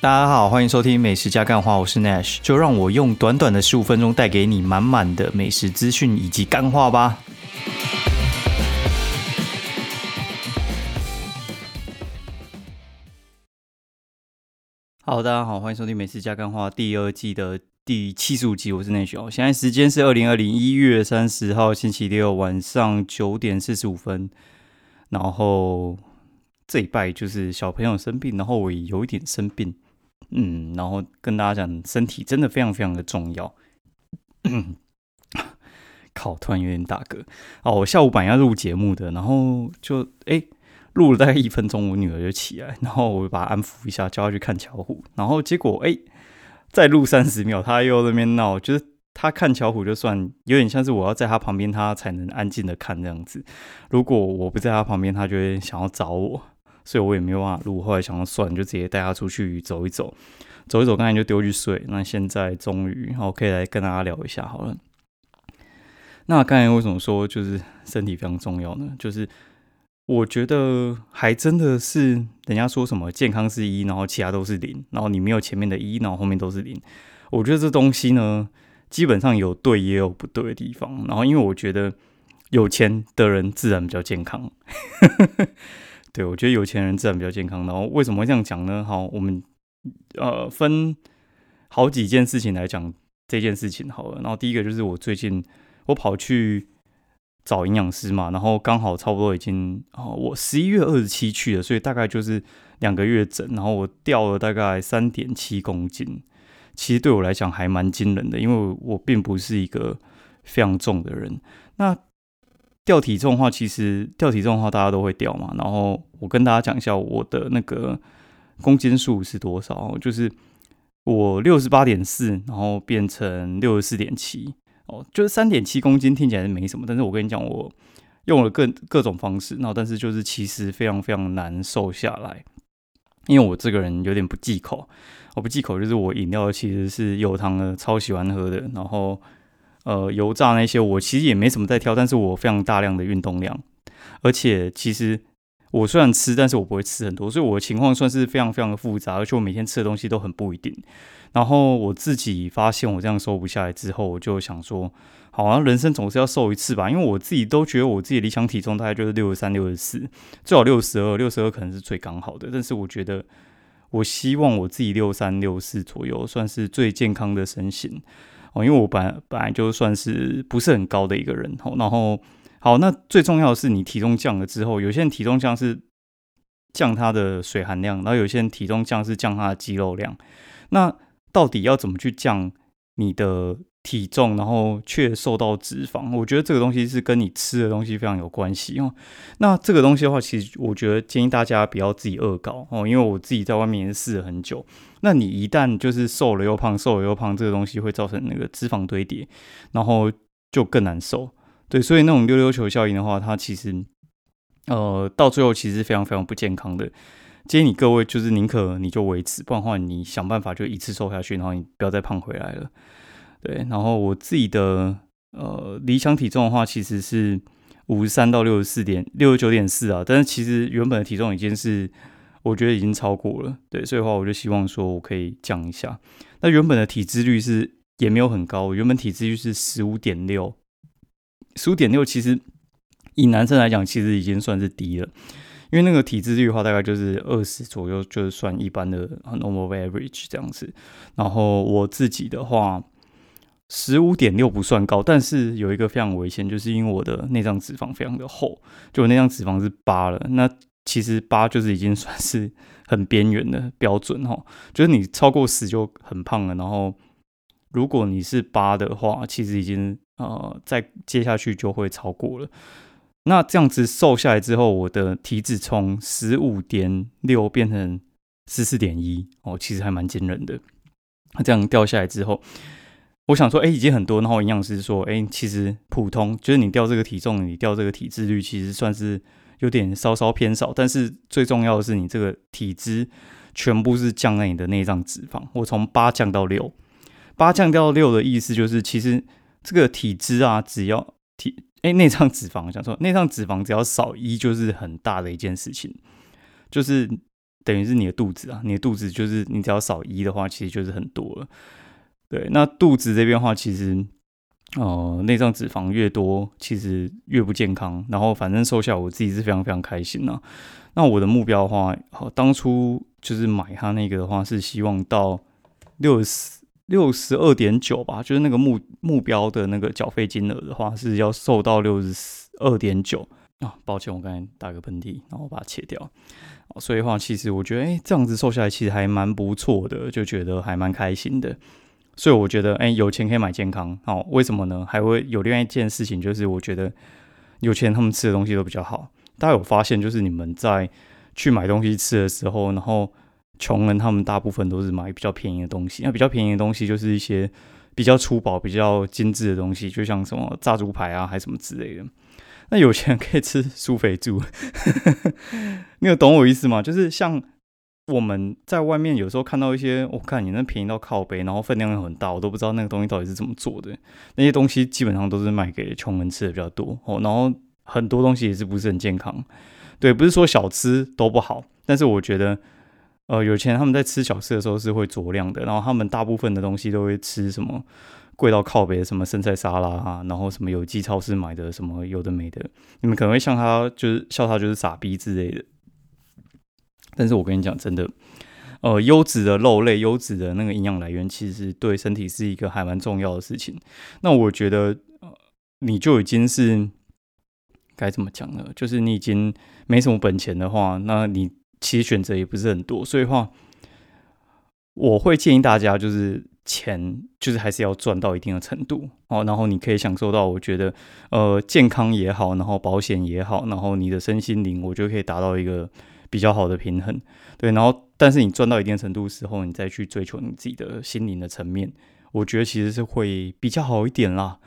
大家好，欢迎收听美食加干话，我是 Nash，就让我用短短的十五分钟带给你满满的美食资讯以及干话吧。Hello，大家好，欢迎收听美食加干话第二季的第七十五集，我是 Nash 哦。现在时间是二零二零一月三十号星期六晚上九点四十五分，然后这一拜就是小朋友生病，然后我也有一点生病。嗯，然后跟大家讲，身体真的非常非常的重要。靠，突然有点打嗝。哦，我下午本来要录节目的，然后就哎录了大概一分钟，我女儿就起来，然后我就把她安抚一下，叫她去看巧虎。然后结果哎，再录三十秒，她又那边闹，就是她看巧虎就算有点像是我要在她旁边，她才能安静的看这样子。如果我不在她旁边，她就会想要找我。所以我也没有办法录，后来想要算，就直接带他出去走一走，走一走，刚才就丢去睡。那现在终于，好可以来跟大家聊一下好了。那刚才为什么说就是身体非常重要呢？就是我觉得还真的是人家说什么健康是一，然后其他都是零，然后你没有前面的一，然后后面都是零。我觉得这东西呢，基本上有对也有不对的地方。然后因为我觉得有钱的人自然比较健康。对，我觉得有钱人自然比较健康。然后为什么会这样讲呢？好，我们呃分好几件事情来讲这件事情好了。然后第一个就是我最近我跑去找营养师嘛，然后刚好差不多已经哦，我十一月二十七去了，所以大概就是两个月整。然后我掉了大概三点七公斤，其实对我来讲还蛮惊人的，因为我并不是一个非常重的人。那掉体重的话，其实掉体重的话，大家都会掉嘛。然后我跟大家讲一下我的那个公斤数是多少，就是我六十八点四，然后变成六十四点七，哦，就是三点七公斤，听起来是没什么。但是我跟你讲，我用了各各种方式，然后但是就是其实非常非常难瘦下来，因为我这个人有点不忌口，我不忌口就是我饮料其实是有糖的，超喜欢喝的，然后。呃，油炸那些我其实也没什么在挑，但是我非常大量的运动量，而且其实我虽然吃，但是我不会吃很多，所以我的情况算是非常非常的复杂，而且我每天吃的东西都很不一定。然后我自己发现我这样瘦不下来之后，我就想说，好像人生总是要瘦一次吧，因为我自己都觉得我自己理想体重大概就是六十三、六十四，最好六十二，六十二可能是最刚好的。但是我觉得，我希望我自己六三、六四左右算是最健康的身形。因为我本本来就算是不是很高的一个人，哦，然后好，那最重要的是你体重降了之后，有些人体重降是降它的水含量，然后有些人体重降是降它的肌肉量，那到底要怎么去降你的？体重，然后却受到脂肪，我觉得这个东西是跟你吃的东西非常有关系哦。那这个东西的话，其实我觉得建议大家不要自己恶搞哦，因为我自己在外面试了很久。那你一旦就是瘦了又胖，瘦了又胖，这个东西会造成那个脂肪堆叠，然后就更难受。对，所以那种溜溜球效应的话，它其实呃到最后其实非常非常不健康的。建议你各位就是宁可你就维持，不然的话你想办法就一次瘦下去，然后你不要再胖回来了。对，然后我自己的呃理想体重的话，其实是五十三到六十四点六十九点四啊，但是其实原本的体重已经是我觉得已经超过了，对，所以的话我就希望说我可以降一下。那原本的体脂率是也没有很高，原本体脂率是十五点六，十五点六其实以男生来讲其实已经算是低了，因为那个体脂率的话大概就是二十左右，就是算一般的 normal average 这样子。然后我自己的话。十五点六不算高，但是有一个非常危险，就是因为我的内脏脂肪非常的厚，就我内脏脂肪是八了。那其实八就是已经算是很边缘的标准哈，就是你超过十就很胖了。然后如果你是八的话，其实已经呃再接下去就会超过了。那这样子瘦下来之后，我的体脂从十五点六变成十四点一哦，其实还蛮惊人的。那这样掉下来之后。我想说，哎，已经很多。然后营养师说，哎，其实普通，就是你掉这个体重，你掉这个体脂率，其实算是有点稍稍偏少。但是最重要的是，你这个体脂全部是降在你的内脏脂肪。我从八降到六，八降到六的意思就是，其实这个体脂啊，只要体哎内脏脂肪，想说内脏脂肪只要少一，就是很大的一件事情。就是等于是你的肚子啊，你的肚子就是你只要少一的话，其实就是很多了。对，那肚子这边的话，其实呃内脏脂肪越多，其实越不健康。然后反正瘦下，我自己是非常非常开心呐。那我的目标的话，好，当初就是买它那个的话，是希望到六十六十二点九吧，就是那个目目标的那个缴费金额的话，是要瘦到六十二点九啊。抱歉，我刚才打个喷嚏，然后把它切掉。所以话，其实我觉得，哎，这样子瘦下来其实还蛮不错的，就觉得还蛮开心的。所以我觉得，哎，有钱可以买健康，哦，为什么呢？还会有另外一件事情，就是我觉得有钱他们吃的东西都比较好。大家有发现，就是你们在去买东西吃的时候，然后穷人他们大部分都是买比较便宜的东西。那比较便宜的东西就是一些比较粗暴、比较精致的东西，就像什么炸猪排啊，还什么之类的。那有钱可以吃苏肥猪，你有懂我意思吗？就是像我们在外面有时候看到一些，我看你那便宜到靠背，然后分量又很大，我都不知道那个东西到底是怎么做的。那些东西基本上都是卖给穷人吃的比较多哦，然后很多东西也是不是很健康。对，不是说小吃都不好，但是我觉得，呃，有钱他们在吃小吃的时候是会酌量的，然后他们大部分的东西都会吃什么？贵到靠北，什么生菜沙拉啊，然后什么有机超市买的什么有的没的，你们可能会笑他，就是笑他就是傻逼之类的。但是我跟你讲，真的，呃，优质的肉类、优质的那个营养来源，其实对身体是一个还蛮重要的事情。那我觉得，呃，你就已经是该怎么讲呢？就是你已经没什么本钱的话，那你其实选择也不是很多。所以话，我会建议大家就是。钱就是还是要赚到一定的程度哦，然后你可以享受到，我觉得呃健康也好，然后保险也好，然后你的身心灵，我觉得可以达到一个比较好的平衡。对，然后但是你赚到一定程度时候，你再去追求你自己的心灵的层面，我觉得其实是会比较好一点啦。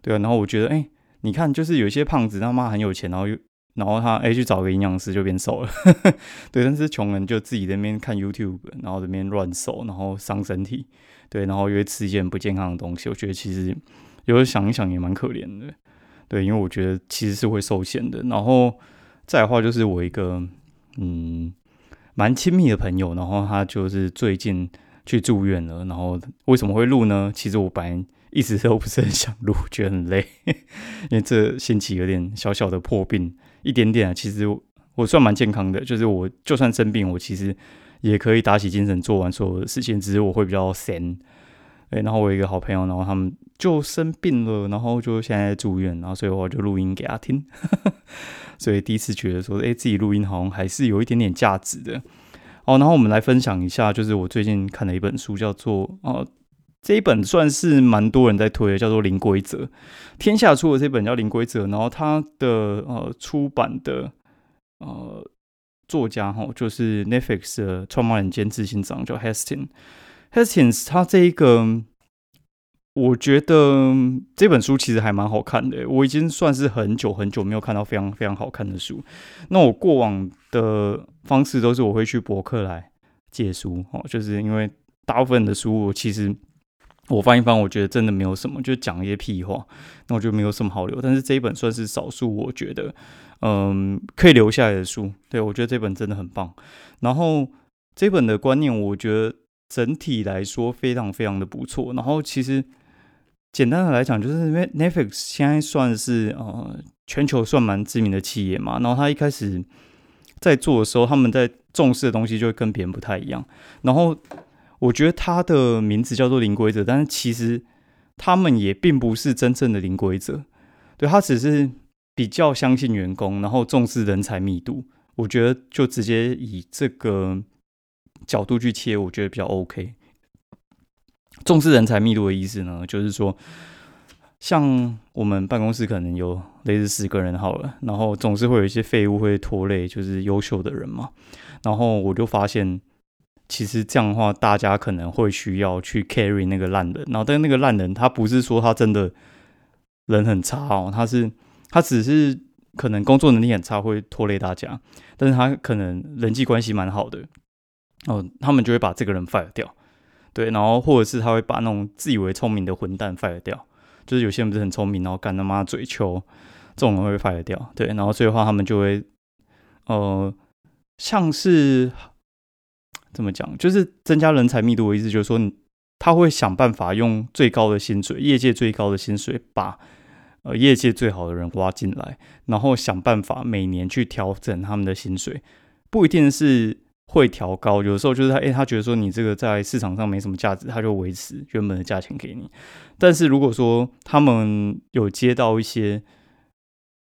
对啊，然后我觉得哎，你看就是有些胖子他妈很有钱，然后又然后他哎去找个营养师就变瘦了。对，但是穷人就自己在那边看 YouTube，然后这边乱瘦，然后伤身体。对，然后又会吃一些很不健康的东西，我觉得其实有时候想一想也蛮可怜的。对，因为我觉得其实是会受限的。然后再的话，就是我一个嗯蛮亲密的朋友，然后他就是最近去住院了。然后为什么会录呢？其实我本来一直都不是很想录，觉得很累，因为这星期有点小小的破病，一点点啊。其实我算蛮健康的，就是我就算生病，我其实。也可以打起精神做完所有的事情，只是我会比较闲。哎，然后我有一个好朋友，然后他们就生病了，然后就现在住院，然后所以我就录音给他听。所以第一次觉得说，哎，自己录音好像还是有一点点价值的。哦，然后我们来分享一下，就是我最近看的一本书，叫做哦，这一本算是蛮多人在推的，叫做《零规则》。天下出的这本叫《零规则》，然后它的呃出版的呃。作家哈，就是 Netflix 的创办人兼执行长叫 Hastings。Hastings 他这一个，我觉得这本书其实还蛮好看的。我已经算是很久很久没有看到非常非常好看的书。那我过往的方式都是我会去博客来借书哦，就是因为大部分的书我其实我翻一翻，我觉得真的没有什么，就讲一些屁话，那我就没有什么好留。但是这一本算是少数，我觉得。嗯，可以留下来的书，对我觉得这本真的很棒。然后这本的观念，我觉得整体来说非常非常的不错。然后其实简单的来讲，就是因为 Netflix 现在算是呃全球算蛮知名的企业嘛。然后他一开始在做的时候，他们在重视的东西就会跟别人不太一样。然后我觉得他的名字叫做零规则，但是其实他们也并不是真正的零规则，对他只是。比较相信员工，然后重视人才密度，我觉得就直接以这个角度去切，我觉得比较 OK。重视人才密度的意思呢，就是说，像我们办公室可能有类似十个人好了，然后总是会有一些废物会拖累，就是优秀的人嘛。然后我就发现，其实这样的话，大家可能会需要去 carry 那个烂人，然后但那个烂人他不是说他真的人很差哦，他是。他只是可能工作能力很差，会拖累大家，但是他可能人际关系蛮好的，哦，他们就会把这个人 fire 掉，对，然后或者是他会把那种自以为聪明的混蛋 fire 掉，就是有些人不是很聪明，然后干他妈嘴球，这种人会 fire 掉，对，然后所以的话他们就会，呃，像是怎么讲？就是增加人才密度的意思，就是说他会想办法用最高的薪水，业界最高的薪水，把呃业界最好的人挖进来，然后想办法每年去调整他们的薪水，不一定是会调高，有时候就是他诶，他觉得说你这个在市场上没什么价值，他就维持原本的价钱给你。但是如果说他们有接到一些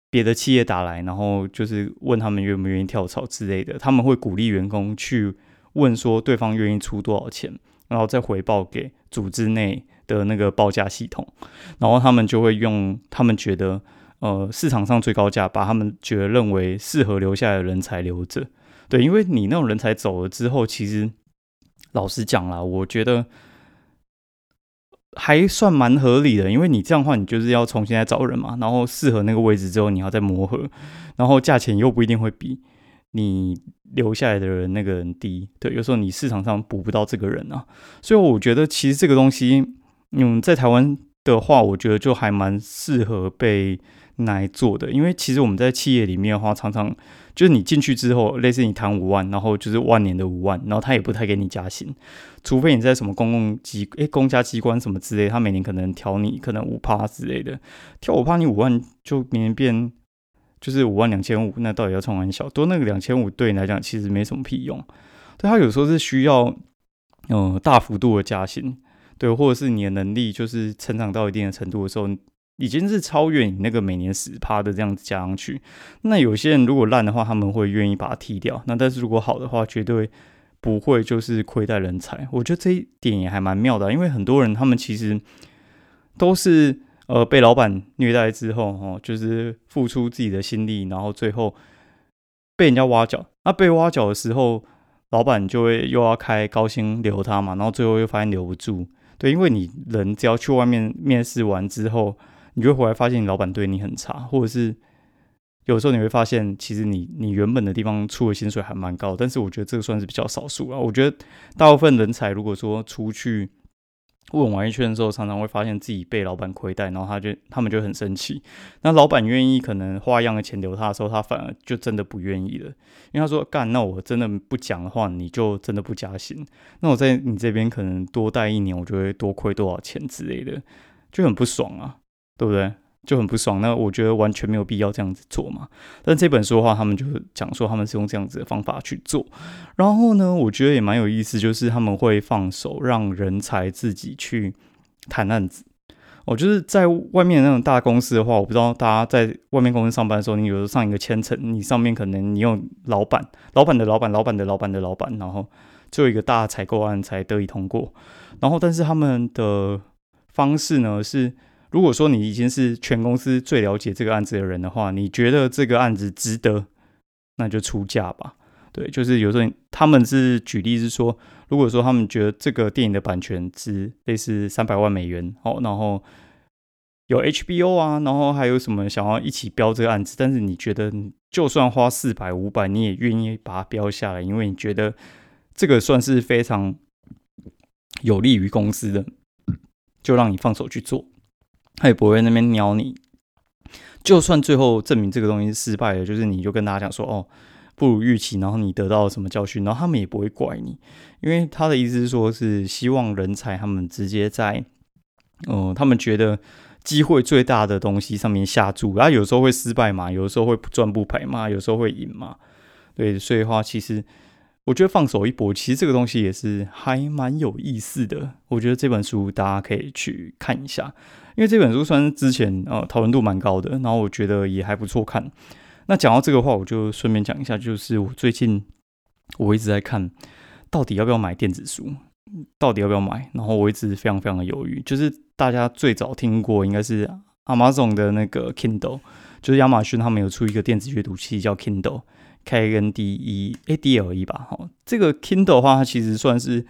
别的企业打来，然后就是问他们愿不愿意跳槽之类的，他们会鼓励员工去问说对方愿意出多少钱，然后再回报给组织内的那个报价系统，然后他们就会用他们觉得呃市场上最高价，把他们觉得认为适合留下来的人才留着。对，因为你那种人才走了之后，其实老实讲啦，我觉得。还算蛮合理的，因为你这样的话，你就是要重新来找人嘛，然后适合那个位置之后，你要再磨合，然后价钱又不一定会比你留下来的人那个人低，对，有时候你市场上补不到这个人啊，所以我觉得其实这个东西，嗯，在台湾的话，我觉得就还蛮适合被。来做的，因为其实我们在企业里面的话，常常就是你进去之后，类似你谈五万，然后就是万年的五万，然后他也不太给你加薪，除非你在什么公共机诶公家机关什么之类，他每年可能调你可能五趴之类的，调五趴你五万就明年变就是五万两千五，那到底要创很小？多那个两千五对你来讲其实没什么屁用，对他有时候是需要嗯大幅度的加薪，对，或者是你的能力就是成长到一定的程度的时候。已经是超越你那个每年十趴的这样子加上去，那有些人如果烂的话，他们会愿意把它踢掉。那但是如果好的话，绝对不会就是亏待人才。我觉得这一点也还蛮妙的，因为很多人他们其实都是呃被老板虐待之后，哦，就是付出自己的心力，然后最后被人家挖角。那被挖角的时候，老板就会又要开高薪留他嘛，然后最后又发现留不住。对，因为你人只要去外面面试完之后。你就会回来发现，你老板对你很差，或者是有时候你会发现，其实你你原本的地方出的薪水还蛮高，但是我觉得这个算是比较少数啊。我觉得大部分人才如果说出去问完一圈之后，常常会发现自己被老板亏待，然后他就他们就很生气。那老板愿意可能花一样的钱留他的时候，他反而就真的不愿意了，因为他说干，那我真的不讲的话，你就真的不加薪。那我在你这边可能多待一年，我就会多亏多少钱之类的，就很不爽啊。对不对？就很不爽。那我觉得完全没有必要这样子做嘛。但这本书的话，他们就讲说他们是用这样子的方法去做。然后呢，我觉得也蛮有意思，就是他们会放手让人才自己去谈案子。我就是在外面那种大公司的话，我不知道大家在外面公司上班的时候，你有时候上一个千层，你上面可能你用老板、老板的老板、老板的老板的老板，然后最后一个大采购案才得以通过。然后，但是他们的方式呢是。如果说你已经是全公司最了解这个案子的人的话，你觉得这个案子值得，那就出价吧。对，就是有时候他们是举例是说，如果说他们觉得这个电影的版权值类似三百万美元，哦，然后有 HBO 啊，然后还有什么想要一起标这个案子，但是你觉得就算花四百五百，你也愿意把它标下来，因为你觉得这个算是非常有利于公司的，就让你放手去做。他也不会那边鸟你，就算最后证明这个东西失败了，就是你就跟大家讲说哦，不如预期，然后你得到了什么教训，然后他们也不会怪你，因为他的意思是说，是希望人才他们直接在，嗯，他们觉得机会最大的东西上面下注，然后有时候会失败嘛，有时候会不赚不赔嘛，有时候会赢嘛，对，所以的话其实。我觉得放手一搏，其实这个东西也是还蛮有意思的。我觉得这本书大家可以去看一下，因为这本书算是之前呃讨论度蛮高的，然后我觉得也还不错看。那讲到这个话，我就顺便讲一下，就是我最近我一直在看，到底要不要买电子书，到底要不要买，然后我一直非常非常的犹豫。就是大家最早听过应该是 Amazon 的那个 Kindle，就是亚马逊他们有出一个电子阅读器叫 Kindle。K N D E A D L E 吧，好，这个 Kindle 的话，它其实算是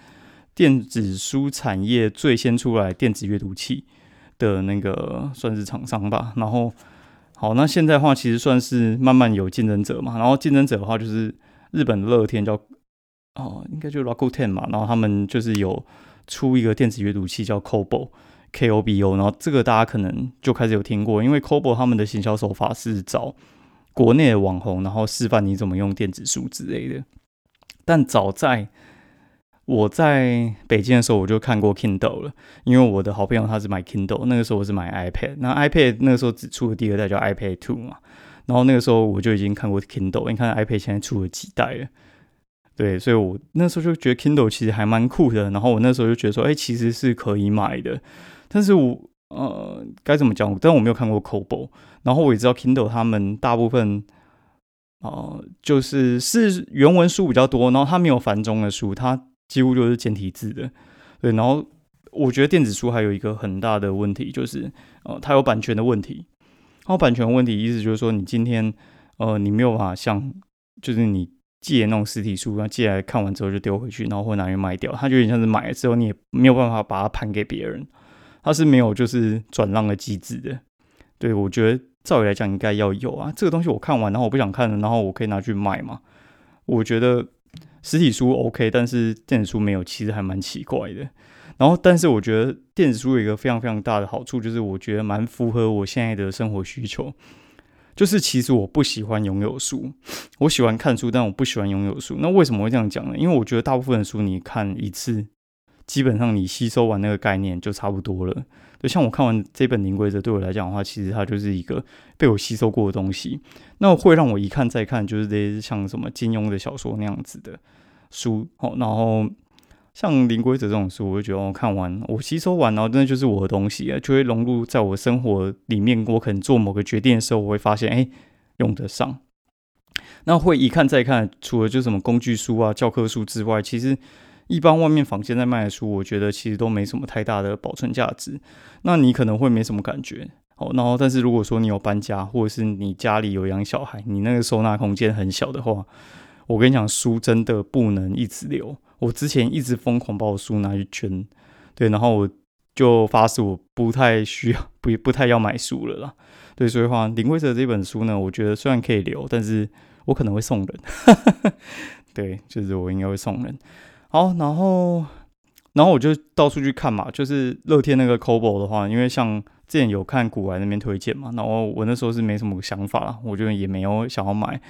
电子书产业最先出来电子阅读器的那个算是厂商吧。然后，好，那现在的话，其实算是慢慢有竞争者嘛。然后竞争者的话，就是日本乐天叫哦，应该就 Rakuten 嘛。然后他们就是有出一个电子阅读器叫 Kobo K O B O。然后这个大家可能就开始有听过，因为 Kobo 他们的行销手法是找。国内的网红，然后示范你怎么用电子书之类的。但早在我在北京的时候我就看过 Kindle 了，因为我的好朋友他是买 Kindle，那个时候我是买 iPad，那 iPad 那个时候只出了第二代叫 iPad Two 嘛，然后那个时候我就已经看过 Kindle，你看 iPad 现在出了几代了，对，所以我那时候就觉得 Kindle 其实还蛮酷的，然后我那时候就觉得说，哎，其实是可以买的，但是我呃该怎么讲？但我没有看过 Kobo，然后我也知道 Kindle 他们大部分。哦，就是是原文书比较多，然后它没有繁中的书，它几乎就是简体字的。对，然后我觉得电子书还有一个很大的问题，就是呃，它有版权的问题。然后版权问题意思就是说，你今天呃，你没有办法像就是你借那种实体书，那借来看完之后就丢回去，然后或拿去卖掉，它就有点像是买了之后你也没有办法把它盘给别人，它是没有就是转让的机制的。对我觉得。照理来讲应该要有啊，这个东西我看完，然后我不想看了，然后我可以拿去卖嘛。我觉得实体书 OK，但是电子书没有，其实还蛮奇怪的。然后，但是我觉得电子书有一个非常非常大的好处，就是我觉得蛮符合我现在的生活需求。就是其实我不喜欢拥有书，我喜欢看书，但我不喜欢拥有书。那为什么会这样讲呢？因为我觉得大部分的书你看一次，基本上你吸收完那个概念就差不多了。就像我看完这本《零规则》，对我来讲的话，其实它就是一个被我吸收过的东西。那会让我一看再看，就是这些像什么金庸的小说那样子的书。好，然后像《零规则》这种书，我就觉得我看完，我吸收完，然后真的就是我的东西啊，就会融入在我生活里面。我可能做某个决定的时候，我会发现，哎，用得上。那会一看再看，除了就什么工具书啊、教科书之外，其实。一般外面坊间在卖的书，我觉得其实都没什么太大的保存价值。那你可能会没什么感觉哦。然后，但是如果说你有搬家，或者是你家里有养小孩，你那个收纳空间很小的话，我跟你讲，书真的不能一直留。我之前一直疯狂把我书拿去捐，对，然后我就发誓我不太需要，不不太要买书了啦。对，所以话，林规则这本书呢，我觉得虽然可以留，但是我可能会送人。对，就是我应该会送人。好，然后，然后我就到处去看嘛，就是乐天那个 Kobo 的话，因为像之前有看古玩那边推荐嘛，然后我那时候是没什么想法啦，我觉得也没有想要买。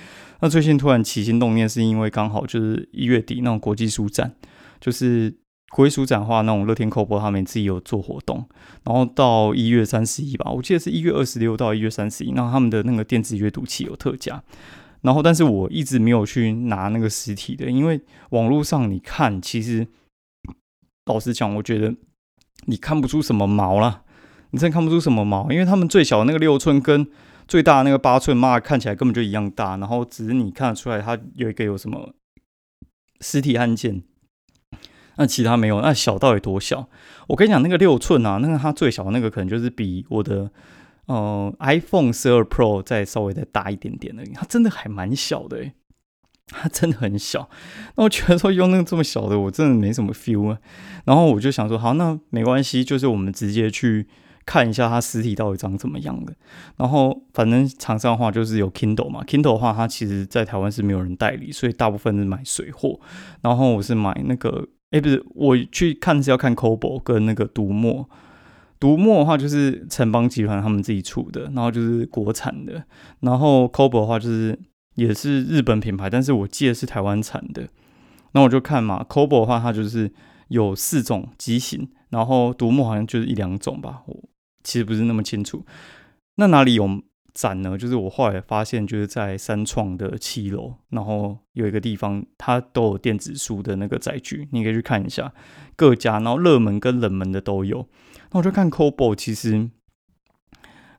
那最近突然起心动念，是因为刚好就是一月底那种国际书展，就是国际书展的话，那种乐天 Kobo 他们自己有做活动，然后到一月三十一吧，我记得是一月二十六到一月三十一，那他们的那个电子阅读器有特价。然后，但是我一直没有去拿那个实体的，因为网络上你看，其实老实讲，我觉得你看不出什么毛了，你真看不出什么毛，因为他们最小的那个六寸跟最大的那个八寸，妈看起来根本就一样大，然后只是你看得出来它有一个有什么实体按键，那其他没有，那小到底多小？我跟你讲，那个六寸啊，那个它最小的那个可能就是比我的。哦，iPhone 十二 Pro 再稍微再大一点点而已，它真的还蛮小的，它真的很小。那我觉得说用那个这么小的，我真的没什么 feel 啊。然后我就想说，好，那没关系，就是我们直接去看一下它实体到底长怎么样的。然后反正厂商的话就是有 Kindle 嘛，Kindle 的话它其实在台湾是没有人代理，所以大部分是买水货。然后我是买那个，哎，不是，我去看是要看 c o b o 跟那个读墨。独墨的话就是城邦集团他们自己出的，然后就是国产的。然后 COBO 的话就是也是日本品牌，但是我记得是台湾产的。那我就看嘛，COBO 的话它就是有四种机型，然后独墨好像就是一两种吧，我其实不是那么清楚。那哪里有展呢？就是我后来发现，就是在三创的七楼，然后有一个地方它都有电子书的那个载具，你可以去看一下各家，然后热门跟冷门的都有。那我就看 Kobo，其实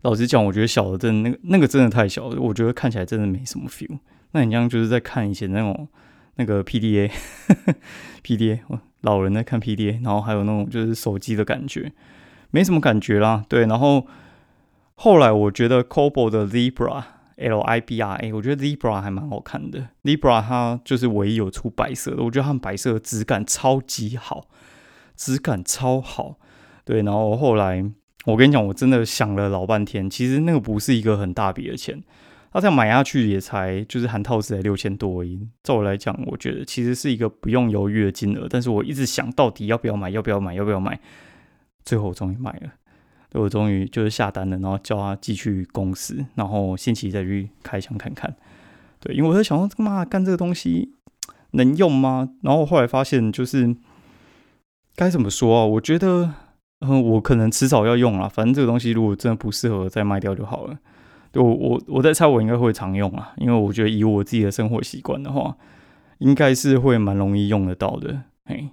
老实讲，我觉得小的真的那个那个真的太小了，我觉得看起来真的没什么 feel。那你像就是在看以前那种那个 PDA，PDA，老人在看 PDA，然后还有那种就是手机的感觉，没什么感觉啦。对，然后后来我觉得 Kobo 的 Libra，L I B R A，我觉得 Libra 还蛮好看的。Libra 它就是唯一有出白色的，我觉得它白色的质感超级好，质感超好。对，然后后来我跟你讲，我真的想了老半天，其实那个不是一个很大笔的钱，他这样买下去也才就是含套子才六千多而已。照我来讲，我觉得其实是一个不用犹豫的金额，但是我一直想到底要不要买，要不要买，要不要买，最后我终于买了，我终于就是下单了，然后叫他寄去公司，然后星期再去开箱看看。对，因为我在想说，妈干这个东西能用吗？然后后来发现就是。该怎么说啊？我觉得，嗯，我可能迟早要用啊。反正这个东西如果真的不适合，再卖掉就好了。我我我在猜，我应该会常用啊，因为我觉得以我自己的生活习惯的话，应该是会蛮容易用得到的。嘿，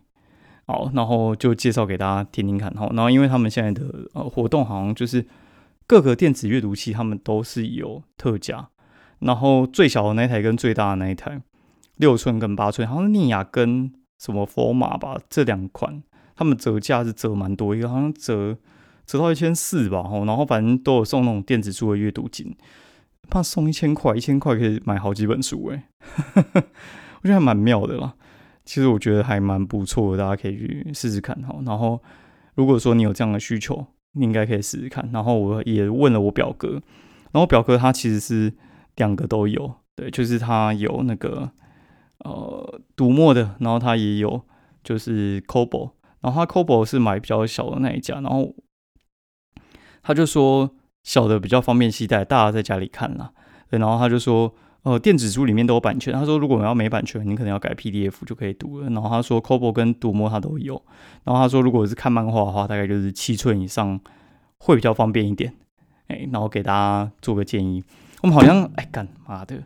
好，然后就介绍给大家听听看哈。然后因为他们现在的呃活动好像就是各个电子阅读器，他们都是有特价。然后最小的那一台跟最大的那一台，六寸跟八寸，好像尼亚跟什么佛马吧，这两款他们折价是折蛮多，一个好像折。折到一千四吧，吼，然后反正都有送那种电子书的阅读金，怕送一千块，一千块可以买好几本书，诶，我觉得还蛮妙的啦。其实我觉得还蛮不错的，大家可以去试试看，哈。然后如果说你有这样的需求，你应该可以试试看。然后我也问了我表哥，然后表哥他其实是两个都有，对，就是他有那个呃读墨的，然后他也有就是 c o b o 然后他 Kobo 是买比较小的那一家，然后。他就说小的比较方便携带，大家在家里看啦。然后他就说，呃，电子书里面都有版权。他说，如果我要没版权，你可能要改 PDF 就可以读了。然后他说，Kobo 跟读墨他都有。然后他说，如果是看漫画的话，大概就是七寸以上会比较方便一点。哎，然后给大家做个建议。我们好像，哎，干嘛的，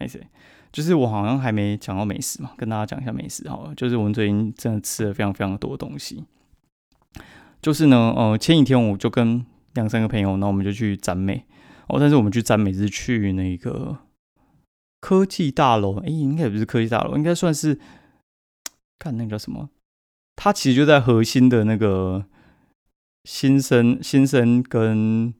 没事，就是我好像还没讲到美食嘛，跟大家讲一下美食好了。就是我们最近真的吃了非常非常多东西。就是呢，呃，前几天我就跟两三个朋友，那我们就去展美哦。但是我们去展美是去那个科技大楼，哎，应该也不是科技大楼，应该算是看那个叫什么？它其实就在核心的那个新生、新生跟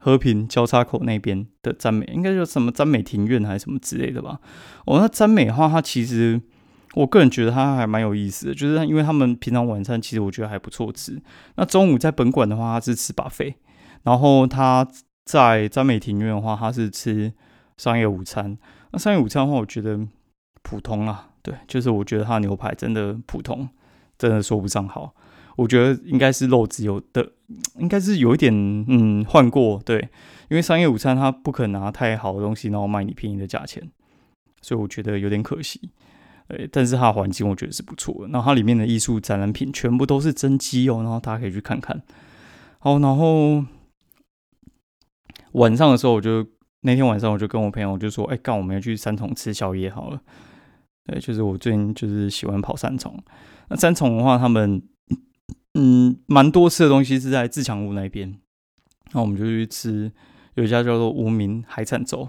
和平交叉口那边的展美，应该叫什么展美庭院还是什么之类的吧？哦，那展美的话，它其实。我个人觉得它还蛮有意思的，就是因为他们平常晚餐其实我觉得还不错吃。那中午在本馆的话，他是吃把费，然后他在詹美庭院的话，他是吃商业午餐。那商业午餐的话，我觉得普通啊，对，就是我觉得他牛排真的普通，真的说不上好。我觉得应该是肉质有的，应该是有一点嗯换过，对，因为商业午餐它不可能拿太好的东西，然后卖你便宜的价钱，所以我觉得有点可惜。对，但是它的环境我觉得是不错的。然后它里面的艺术展览品全部都是真机哦，然后大家可以去看看。好，然后晚上的时候，我就那天晚上我就跟我朋友就说：“哎，干，我们要去三重吃宵夜好了。”对，就是我最近就是喜欢跑三重。那三重的话，他们嗯蛮多吃的东西是在自强路那边。那我们就去吃有一家叫做无名海产粥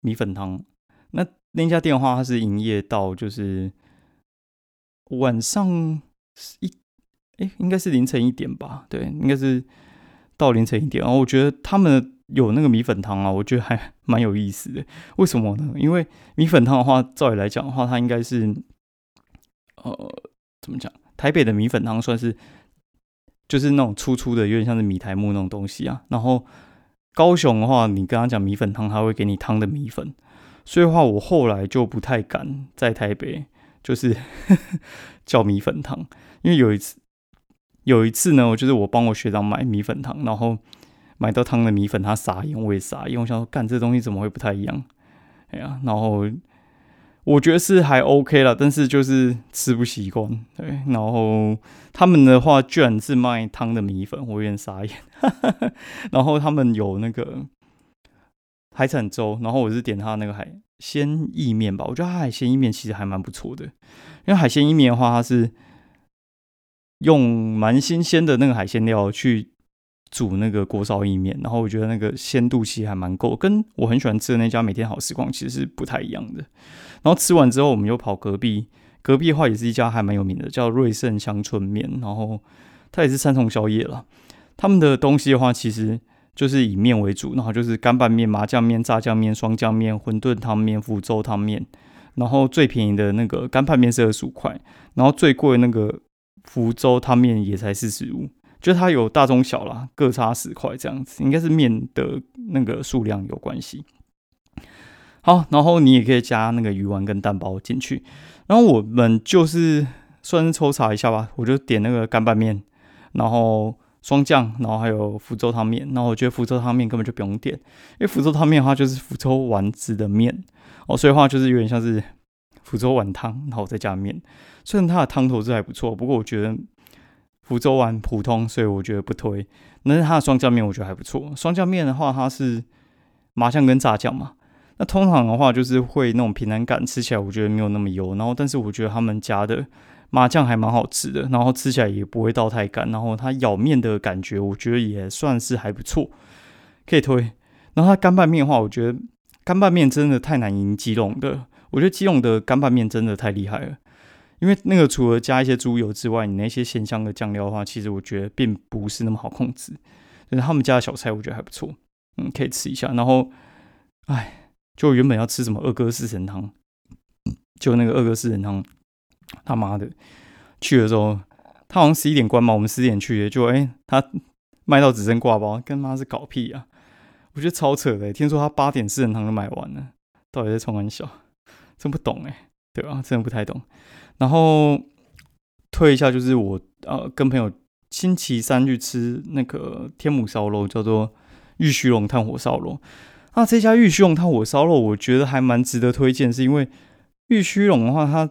米粉汤。那那家店的话，它是营业到就是晚上一哎，应该是凌晨一点吧？对，应该是到凌晨一点。然后我觉得他们有那个米粉汤啊，我觉得还蛮有意思的。为什么呢？因为米粉汤的话，照理来讲的话，它应该是呃怎么讲？台北的米粉汤算是就是那种粗粗的，有点像是米苔木那种东西啊。然后高雄的话，你跟他讲米粉汤，他会给你汤的米粉。所以的话，我后来就不太敢在台北就是 叫米粉汤，因为有一次，有一次呢，我就是我帮我学长买米粉汤，然后买到汤的米粉，他傻眼，我也撒盐，我想说，干这东西怎么会不太一样？哎呀，然后我觉得是还 OK 了，但是就是吃不习惯，对。然后他们的话，居然是卖汤的米粉，我有点傻眼。然后他们有那个。海产粥，然后我是点他那个海鲜意面吧。我觉得他海鲜意面其实还蛮不错的，因为海鲜意面的话，它是用蛮新鲜的那个海鲜料去煮那个锅烧意面，然后我觉得那个鲜度其实还蛮够，跟我很喜欢吃的那家每天好时光其实是不太一样的。然后吃完之后，我们又跑隔壁，隔壁的话也是一家还蛮有名的，叫瑞盛香春面，然后它也是三重宵夜了。他们的东西的话，其实。就是以面为主，然后就是干拌面、麻酱面、炸酱面、双酱面、馄饨汤面、福州汤面。然后最便宜的那个干拌面是二十五块，然后最贵的那个福州汤面也才四十五，就它有大中小啦，各差十块这样子，应该是面的那个数量有关系。好，然后你也可以加那个鱼丸跟蛋包进去。然后我们就是算是抽查一下吧，我就点那个干拌面，然后。双酱，然后还有福州汤面，然后我觉得福州汤面根本就不用点，因为福州汤面的话就是福州丸子的面哦，所以话就是有点像是福州碗汤，然后再加面。虽然它的汤头是还不错，不过我觉得福州碗普通，所以我觉得不推。但是它的双酱面我觉得还不错。双酱面的话，它是麻酱跟炸酱嘛。那通常的话就是会那种平安感，吃起来我觉得没有那么油。然后，但是我觉得他们家的麻酱还蛮好吃的，然后吃起来也不会到太干。然后它咬面的感觉，我觉得也算是还不错，可以推。然后它干拌面的话，我觉得干拌面真的太难赢基隆的。我觉得基隆的干拌面真的太厉害了，因为那个除了加一些猪油之外，你那些鲜香的酱料的话，其实我觉得并不是那么好控制。就是他们家的小菜，我觉得还不错，嗯，可以吃一下。然后，哎。就原本要吃什么二哥四神汤，就那个二哥四神汤，他妈的去的时候，他好像十一点关嘛，我们十点去的，就哎他卖到只剩挂包，跟妈是搞屁啊！我觉得超扯的，听说他八点四神汤都卖完了，到底在冲玩笑？真不懂哎，对吧？真的不太懂。然后退一下，就是我呃跟朋友星期三去吃那个天母烧肉，叫做玉虚龙炭火烧肉。那这家玉虚龙炭火烧肉，我觉得还蛮值得推荐，是因为玉虚龙的话，它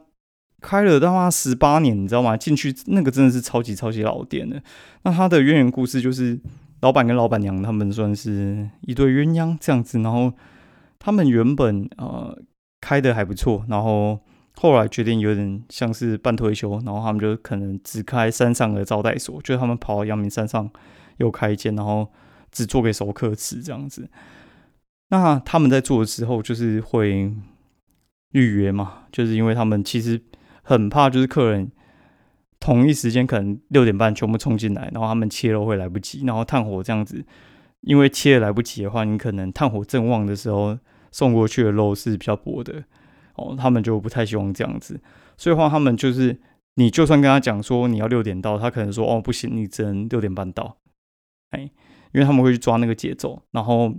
开了他妈十八年，你知道吗？进去那个真的是超级超级老店的。那它的渊源故事就是，老板跟老板娘他们算是一对鸳鸯这样子，然后他们原本呃开的还不错，然后后来决定有点像是半退休，然后他们就可能只开山上的招待所，就他们跑到阳明山上又开一间，然后只做给熟客吃这样子。那他们在做的时候，就是会预约嘛，就是因为他们其实很怕，就是客人同一时间可能六点半全部冲进来，然后他们切肉会来不及，然后炭火这样子，因为切来不及的话，你可能炭火正旺的时候送过去的肉是比较薄的哦，他们就不太希望这样子，所以话他们就是你就算跟他讲说你要六点到，他可能说哦不行，你只能六点半到，哎，因为他们会去抓那个节奏，然后。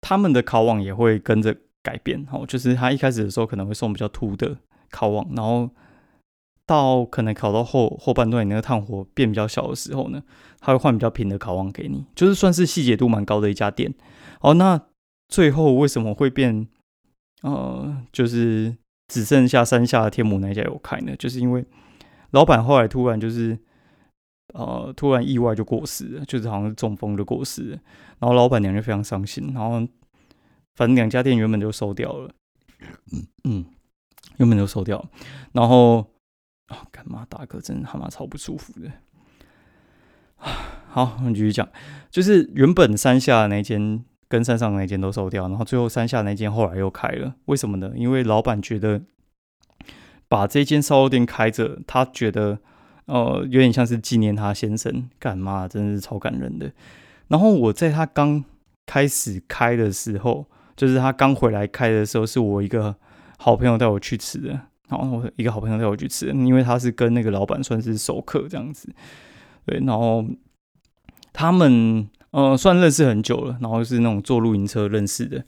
他们的烤网也会跟着改变，哦，就是他一开始的时候可能会送比较凸的烤网，然后到可能烤到后后半段，你那个炭火变比较小的时候呢，他会换比较平的烤网给你，就是算是细节度蛮高的一家店。哦，那最后为什么会变？呃，就是只剩下山下天母那家有开呢？就是因为老板后来突然就是。呃，突然意外就过世了，就是好像是中风就过世了，然后老板娘就非常伤心，然后反正两家店原本就收掉了，嗯嗯，原本就收掉，然后啊，干嘛大哥真他妈超不舒服的，好，我们继续讲，就是原本山下那间跟山上那间都收掉，然后最后山下那间后来又开了，为什么呢？因为老板觉得把这间烧肉店开着，他觉得。呃，有点像是纪念他先生，干嘛真的是超感人的。然后我在他刚开始开的时候，就是他刚回来开的时候，是我一个好朋友带我去吃的。然后我一个好朋友带我去吃的，因为他是跟那个老板算是熟客这样子。对，然后他们呃算认识很久了，然后是那种坐露营车认识的。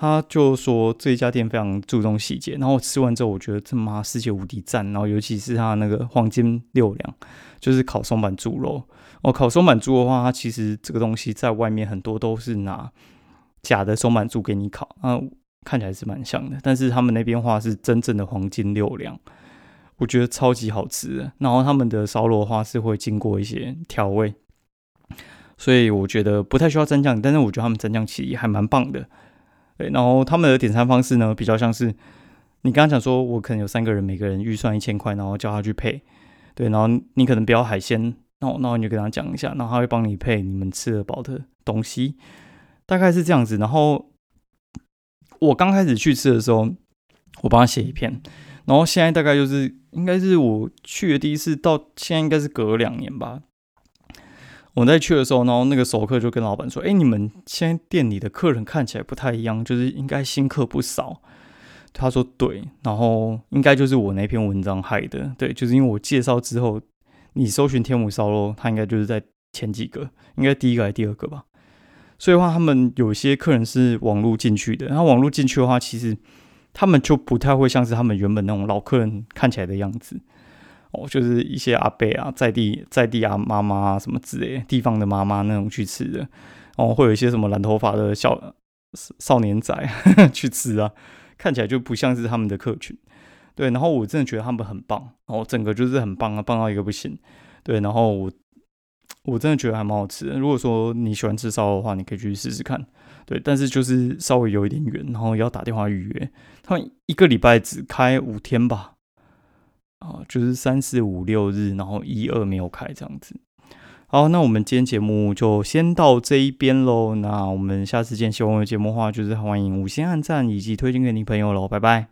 他就说这一家店非常注重细节，然后我吃完之后，我觉得这妈世界无敌赞。然后尤其是他那个黄金六两，就是烤松板猪肉。哦，烤松板猪的话，它其实这个东西在外面很多都是拿假的松板猪给你烤，啊，看起来是蛮像的。但是他们那边话是真正的黄金六两，我觉得超级好吃。然后他们的烧肉的话是会经过一些调味，所以我觉得不太需要蘸酱，但是我觉得他们蘸酱其实还蛮棒的。对，然后他们的点餐方式呢，比较像是你刚刚讲说，我可能有三个人，每个人预算一千块，然后叫他去配。对，然后你可能不要海鲜，然后然后你就跟他讲一下，然后他会帮你配你们吃得饱的东西，大概是这样子。然后我刚开始去吃的时候，我帮他写一篇，然后现在大概就是应该是我去的第一次，到现在应该是隔两年吧。我在去的时候，然后那个熟客就跟老板说：“哎，你们现在店里的客人看起来不太一样，就是应该新客不少。”他说：“对，然后应该就是我那篇文章害的，对，就是因为我介绍之后，你搜寻天母烧肉，他应该就是在前几个，应该第一个还是第二个吧？所以的话，他们有些客人是网络进去的，然后网络进去的话，其实他们就不太会像是他们原本那种老客人看起来的样子。”哦，就是一些阿伯啊，在地在地啊，妈妈啊，什么之类，地方的妈妈那种去吃的，哦，会有一些什么染头发的小少年仔 去吃啊，看起来就不像是他们的客群。对，然后我真的觉得他们很棒，然后整个就是很棒啊，棒到一个不行。对，然后我我真的觉得还蛮好吃的。如果说你喜欢吃烧的话，你可以去试试看。对，但是就是稍微有一点远，然后要打电话预约。他们一个礼拜只开五天吧，啊，就是三四五六日，然后一二没有开这样子。好，那我们今天节目就先到这一边喽。那我们下次见，喜欢我的节目的话，就是欢迎五星按赞以及推荐给你朋友喽。拜拜。